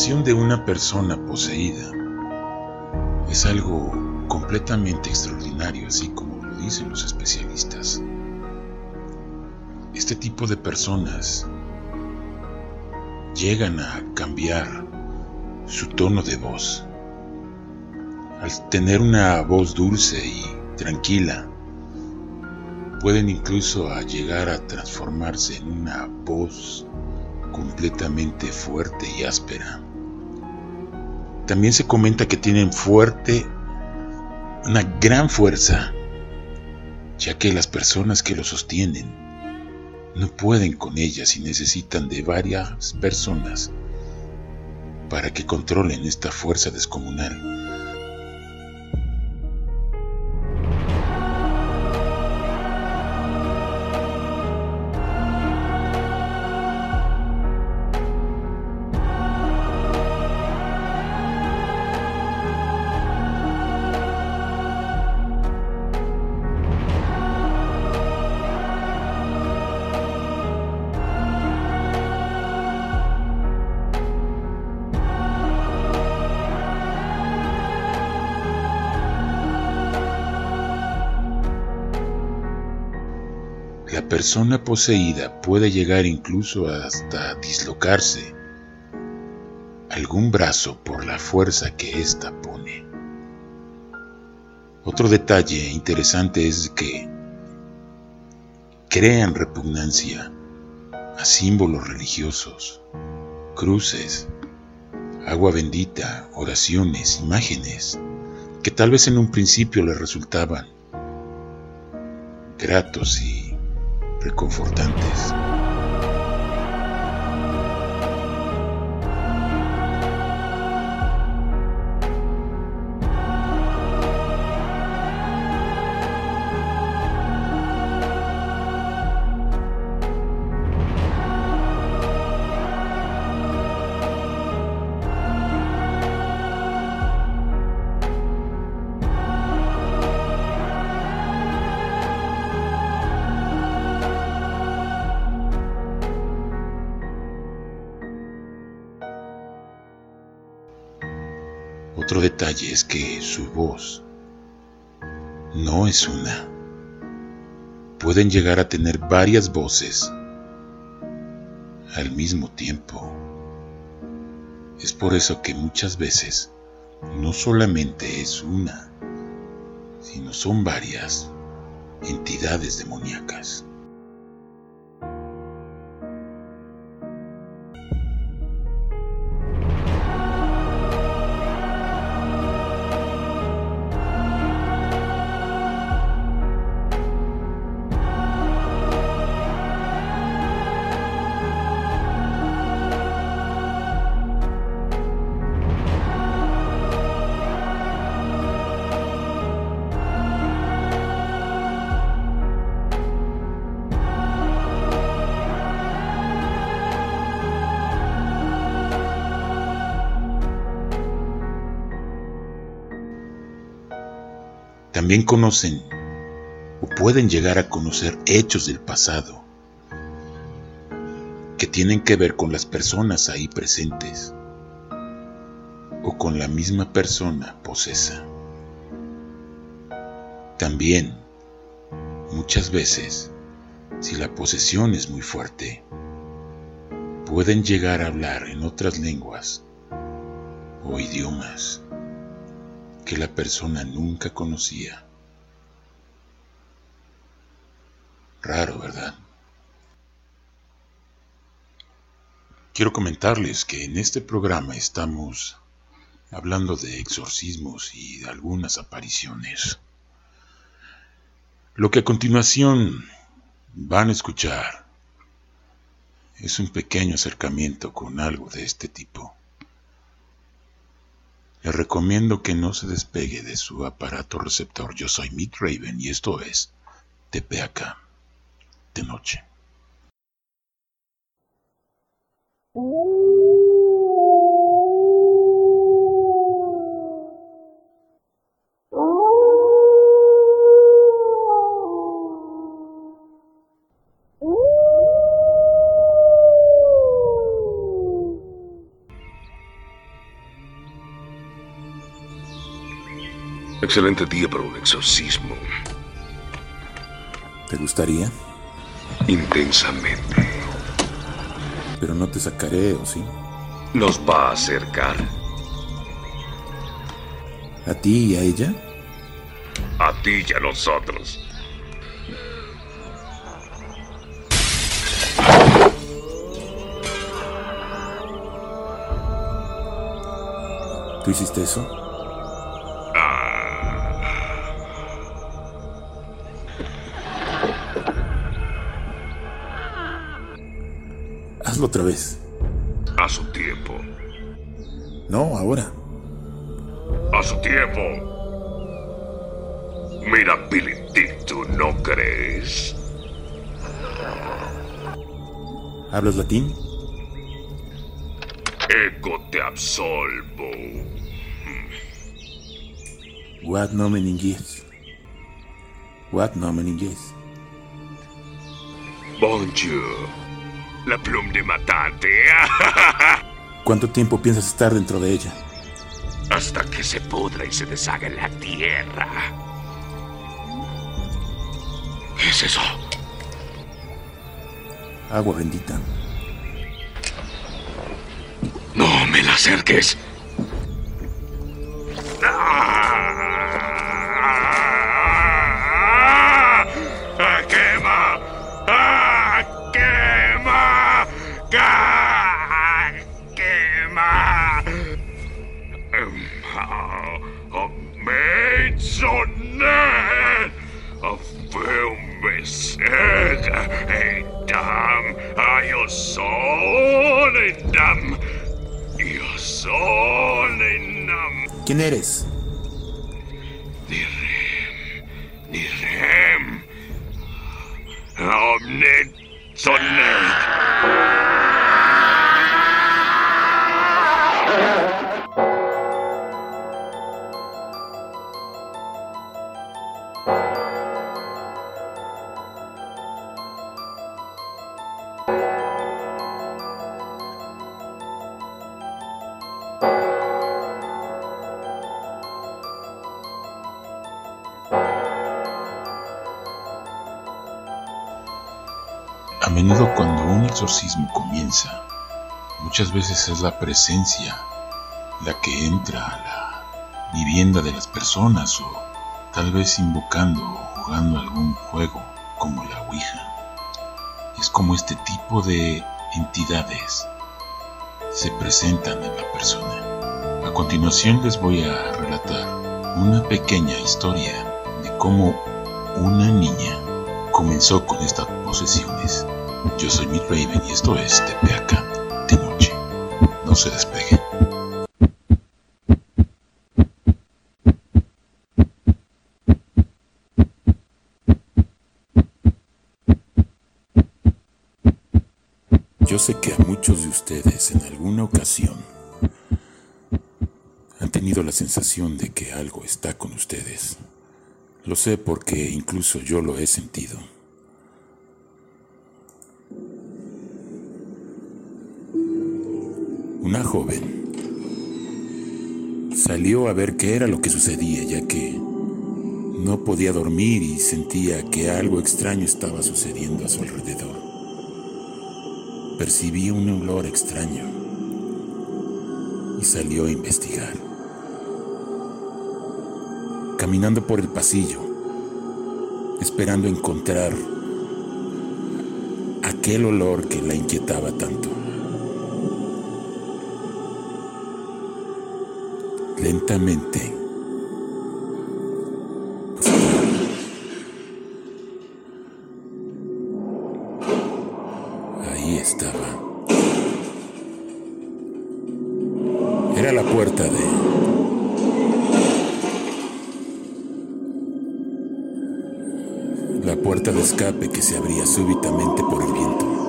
Situación de una persona poseída es algo completamente extraordinario, así como lo dicen los especialistas. Este tipo de personas llegan a cambiar su tono de voz. Al tener una voz dulce y tranquila, pueden incluso llegar a transformarse en una voz completamente fuerte y áspera. También se comenta que tienen fuerte, una gran fuerza, ya que las personas que lo sostienen no pueden con ellas y necesitan de varias personas para que controlen esta fuerza descomunal. Persona poseída puede llegar incluso hasta dislocarse algún brazo por la fuerza que ésta pone. Otro detalle interesante es que crean repugnancia a símbolos religiosos, cruces, agua bendita, oraciones, imágenes, que tal vez en un principio les resultaban gratos y reconfortantes. Detalle es que su voz no es una. Pueden llegar a tener varias voces al mismo tiempo. Es por eso que muchas veces no solamente es una, sino son varias entidades demoníacas. También conocen o pueden llegar a conocer hechos del pasado que tienen que ver con las personas ahí presentes o con la misma persona posesa. También, muchas veces, si la posesión es muy fuerte, pueden llegar a hablar en otras lenguas o idiomas que la persona nunca conocía. Raro, ¿verdad? Quiero comentarles que en este programa estamos hablando de exorcismos y de algunas apariciones. Lo que a continuación van a escuchar es un pequeño acercamiento con algo de este tipo. Le recomiendo que no se despegue de su aparato receptor. Yo soy Mick Raven y esto es TPAK de noche. Excelente día para un exorcismo. ¿Te gustaría? Intensamente. Pero no te sacaré, ¿o sí? Nos va a acercar. ¿A ti y a ella? A ti y a nosotros. ¿Tú hiciste eso? Hazlo otra vez. A su tiempo. No, ahora. A su tiempo. Mira, Billy Dick, ¿tú no crees? ¿Hablas latín? Ego te absolvo. What nomen inglés? What nomen inglés? Bonjour. La plum de matante. ¿Cuánto tiempo piensas estar dentro de ella? Hasta que se pudra y se deshaga en la tierra. ¿Qué es eso? Agua bendita. No me la acerques. ¡Ah! Solenam. Io Solenam. ¿Quién eres? Nirem. Nirem. Omnet Solenam. Comienza, muchas veces es la presencia la que entra a la vivienda de las personas o tal vez invocando o jugando algún juego como la Ouija. Es como este tipo de entidades se presentan en la persona. A continuación les voy a relatar una pequeña historia de cómo una niña comenzó con estas posesiones. Yo soy Mick Raven y esto es Tepeaca de noche. No se despeguen. Yo sé que a muchos de ustedes en alguna ocasión han tenido la sensación de que algo está con ustedes. Lo sé porque incluso yo lo he sentido. Una joven salió a ver qué era lo que sucedía, ya que no podía dormir y sentía que algo extraño estaba sucediendo a su alrededor. Percibía un olor extraño y salió a investigar. Caminando por el pasillo, esperando encontrar aquel olor que la inquietaba tanto. Ahí estaba. Era la puerta de... La puerta de escape que se abría súbitamente por el viento.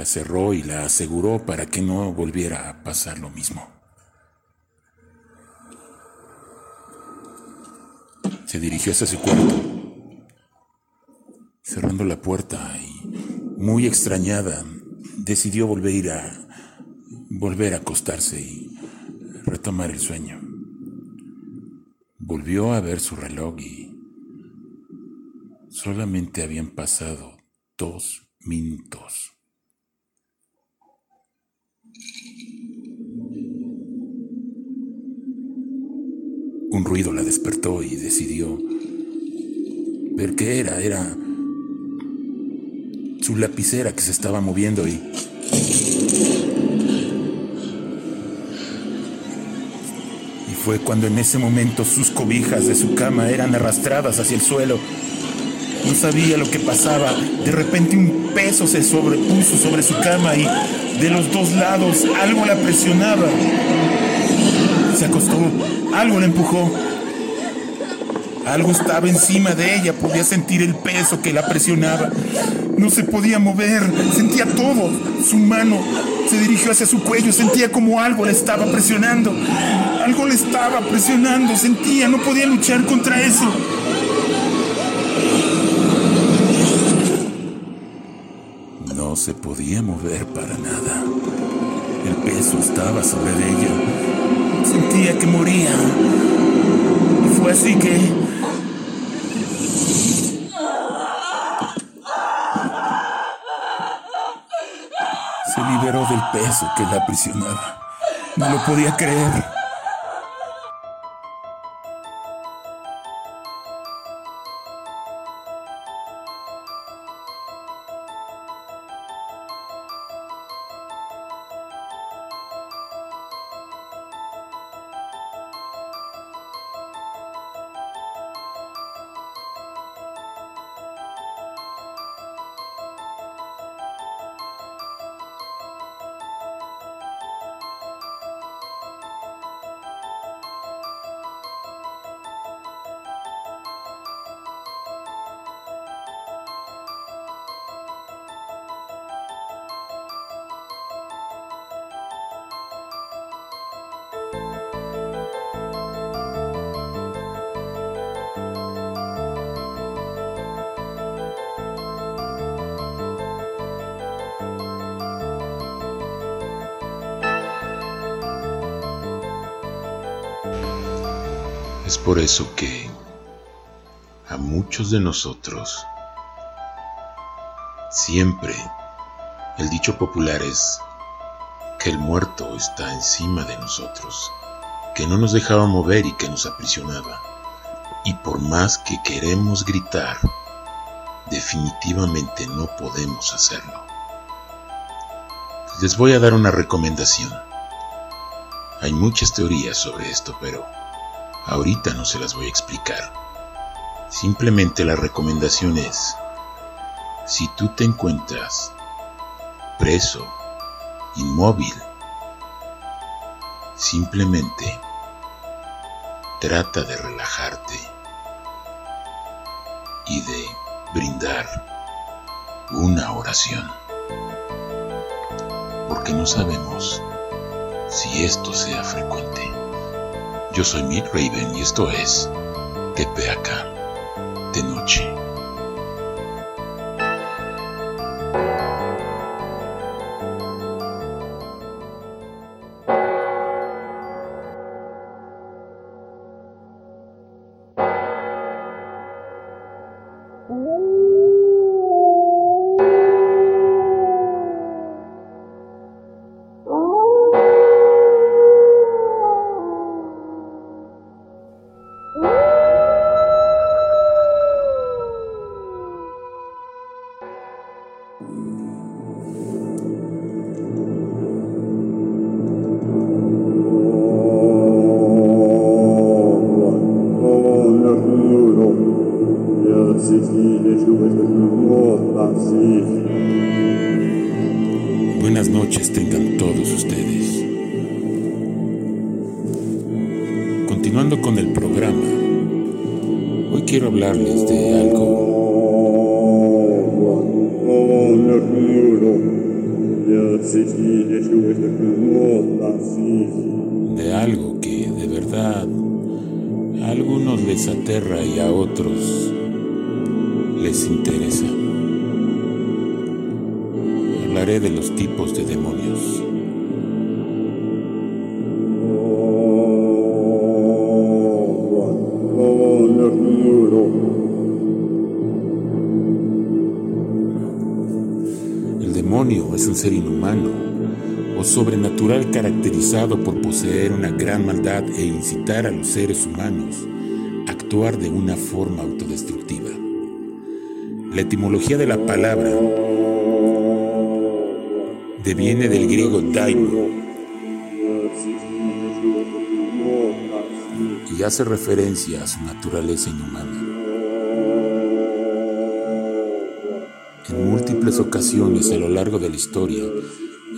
La cerró y la aseguró para que no volviera a pasar lo mismo. Se dirigió hacia su cuarto, cerrando la puerta y, muy extrañada, decidió volver a volver a acostarse y retomar el sueño. Volvió a ver su reloj y solamente habían pasado dos minutos. Un ruido la despertó y decidió ver qué era. Era su lapicera que se estaba moviendo y... Y fue cuando en ese momento sus cobijas de su cama eran arrastradas hacia el suelo. No sabía lo que pasaba. De repente un peso se sobrepuso sobre su cama y de los dos lados algo la presionaba. Se acostó, algo la empujó. Algo estaba encima de ella, podía sentir el peso que la presionaba. No se podía mover, sentía todo. Su mano se dirigió hacia su cuello, sentía como algo le estaba presionando. Algo le estaba presionando, sentía, no podía luchar contra eso. No se podía mover para nada. El peso estaba sobre ella. Sentía que moría. Y fue así que liberó del peso que la aprisionaba. No lo podía creer. Es por eso que a muchos de nosotros siempre el dicho popular es que el muerto está encima de nosotros, que no nos dejaba mover y que nos aprisionaba. Y por más que queremos gritar, definitivamente no podemos hacerlo. Les voy a dar una recomendación. Hay muchas teorías sobre esto, pero Ahorita no se las voy a explicar. Simplemente la recomendación es, si tú te encuentras preso, inmóvil, simplemente trata de relajarte y de brindar una oración. Porque no sabemos si esto sea frecuente. Yo soy Mick Raven y esto es TPAK de noche. Buenas noches tengan todos ustedes. Continuando con el programa, hoy quiero hablarles de algo de algo les aterra y a otros les interesa. Hablaré de los tipos de demonios. El demonio es un ser inhumano o sobrenatural caracterizado por poseer una gran maldad e incitar a los seres humanos de una forma autodestructiva. La etimología de la palabra deviene del griego daimon y hace referencia a su naturaleza inhumana. En múltiples ocasiones a lo largo de la historia,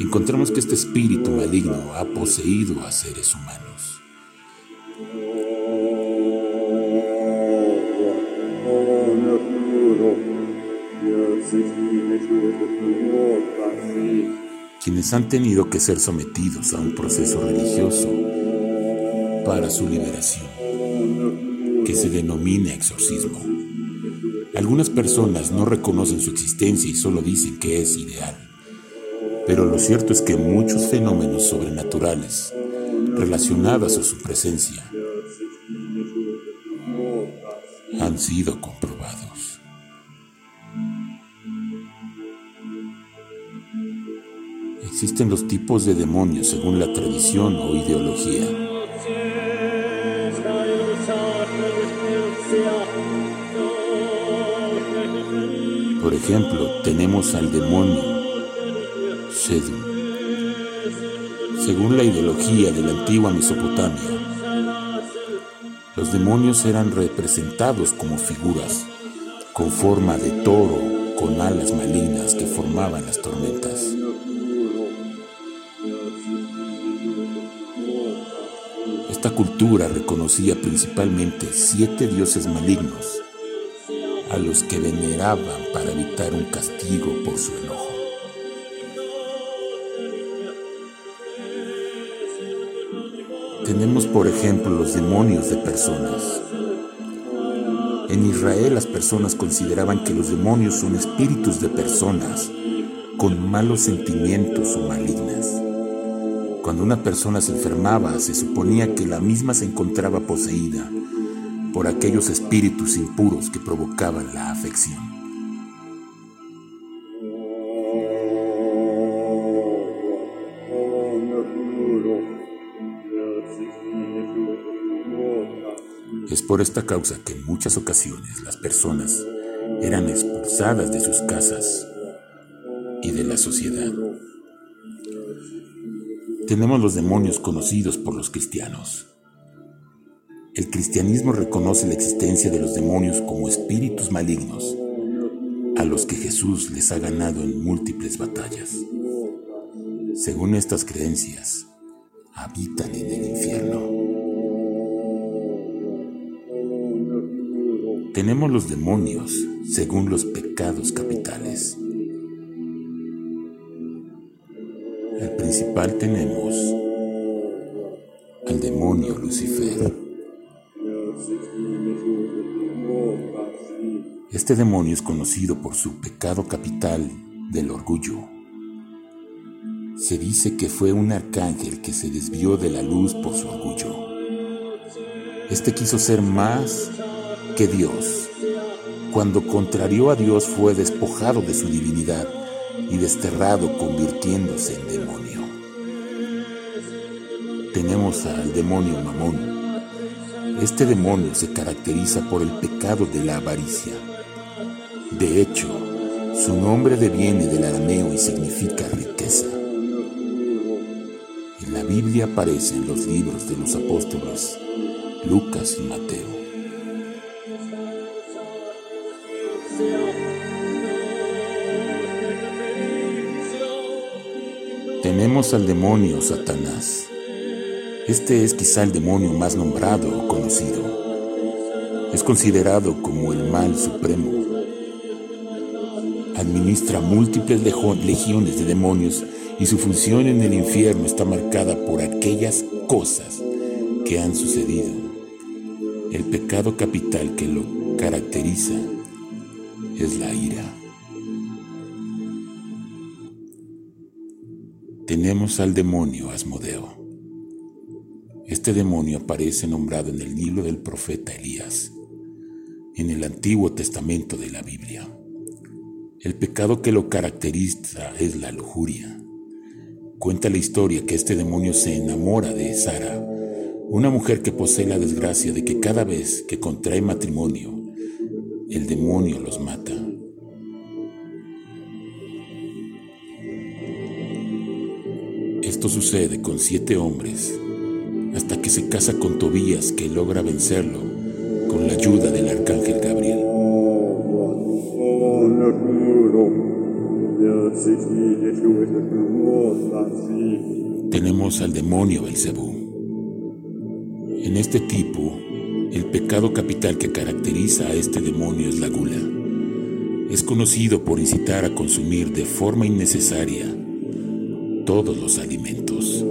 encontramos que este espíritu maligno ha poseído a seres humanos. Quienes han tenido que ser sometidos a un proceso religioso para su liberación, que se denomina exorcismo. Algunas personas no reconocen su existencia y solo dicen que es ideal. Pero lo cierto es que muchos fenómenos sobrenaturales relacionados a su presencia han sido comprobados. Existen los tipos de demonios según la tradición o ideología. Por ejemplo, tenemos al demonio Shedu. Según la ideología de la antigua Mesopotamia, los demonios eran representados como figuras con forma de toro con alas malignas que formaban las tormentas. Cultura reconocía principalmente siete dioses malignos a los que veneraban para evitar un castigo por su enojo. Tenemos, por ejemplo, los demonios de personas. En Israel las personas consideraban que los demonios son espíritus de personas con malos sentimientos o malignas. Cuando una persona se enfermaba, se suponía que la misma se encontraba poseída por aquellos espíritus impuros que provocaban la afección. Es por esta causa que en muchas ocasiones las personas eran expulsadas de sus casas y de la sociedad. Tenemos los demonios conocidos por los cristianos. El cristianismo reconoce la existencia de los demonios como espíritus malignos a los que Jesús les ha ganado en múltiples batallas. Según estas creencias, habitan en el infierno. Tenemos los demonios según los pecados capitales. Principal tenemos al demonio Lucifer. Este demonio es conocido por su pecado capital del orgullo. Se dice que fue un arcángel que se desvió de la luz por su orgullo. Este quiso ser más que Dios. Cuando contrarió a Dios fue despojado de su divinidad y desterrado convirtiéndose en demonio. Tenemos al demonio Mamón. Este demonio se caracteriza por el pecado de la avaricia de hecho, su nombre deviene del arameo y significa riqueza. En la Biblia aparecen los libros de los apóstoles Lucas y Mateo. Tenemos al demonio Satanás. Este es quizá el demonio más nombrado o conocido. Es considerado como el mal supremo administra múltiples legiones de demonios y su función en el infierno está marcada por aquellas cosas que han sucedido. El pecado capital que lo caracteriza es la ira. Tenemos al demonio Asmodeo. Este demonio aparece nombrado en el libro del profeta Elías, en el Antiguo Testamento de la Biblia. El pecado que lo caracteriza es la lujuria. Cuenta la historia que este demonio se enamora de Sara, una mujer que posee la desgracia de que cada vez que contrae matrimonio, el demonio los mata. Esto sucede con siete hombres, se casa con Tobías que logra vencerlo con la ayuda del arcángel Gabriel. Tenemos al demonio Belcebú. En este tipo, el pecado capital que caracteriza a este demonio es la gula. Es conocido por incitar a consumir de forma innecesaria todos los alimentos.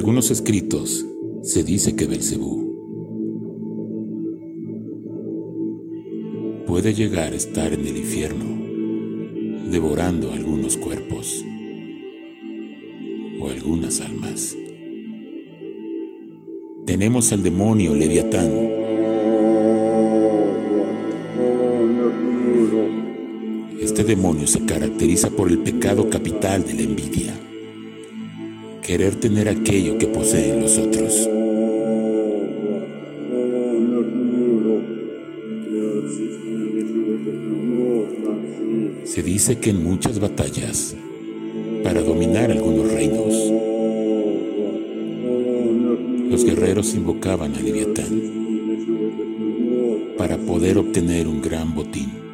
Algunos escritos se dice que Belcebú puede llegar a estar en el infierno, devorando algunos cuerpos o algunas almas. Tenemos al demonio Leviatán. Este demonio se caracteriza por el pecado capital de la envidia, querer tener aquello que poseen los otros. Se dice que en muchas batallas, para dominar algunos reinos, los guerreros invocaban a Leviatán para poder obtener un gran botín.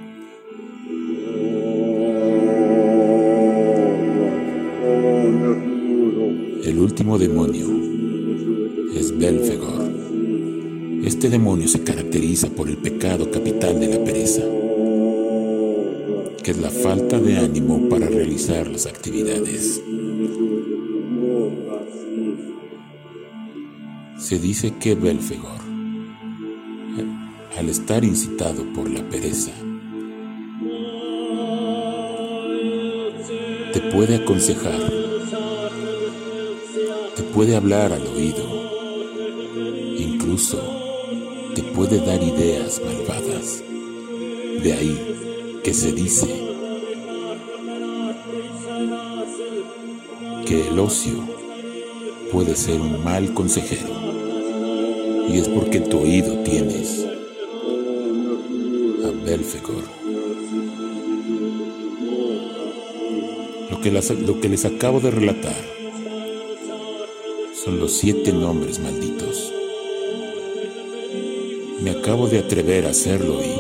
Último demonio es Belfegor. Este demonio se caracteriza por el pecado capital de la pereza que es la falta de ánimo para realizar las actividades. Se dice que Belfegor, al estar incitado por la pereza, te puede aconsejar, puede hablar al oído, incluso te puede dar ideas malvadas. De ahí que se dice que el ocio puede ser un mal consejero y es porque tu oído tienes a Belfegor. Lo lo que les acabo de relatar son los siete nombres malditos. Me acabo de atrever a hacerlo y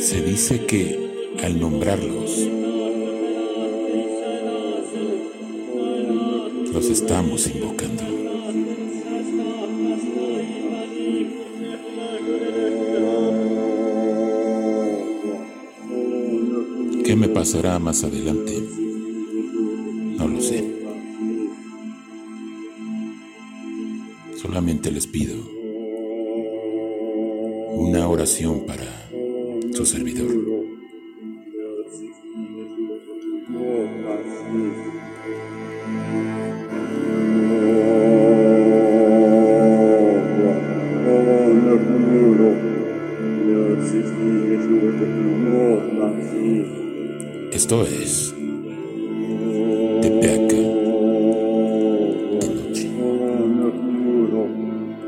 se dice que al nombrarlos, los estamos invocando. ¿Qué me pasará más adelante? Para su servidor.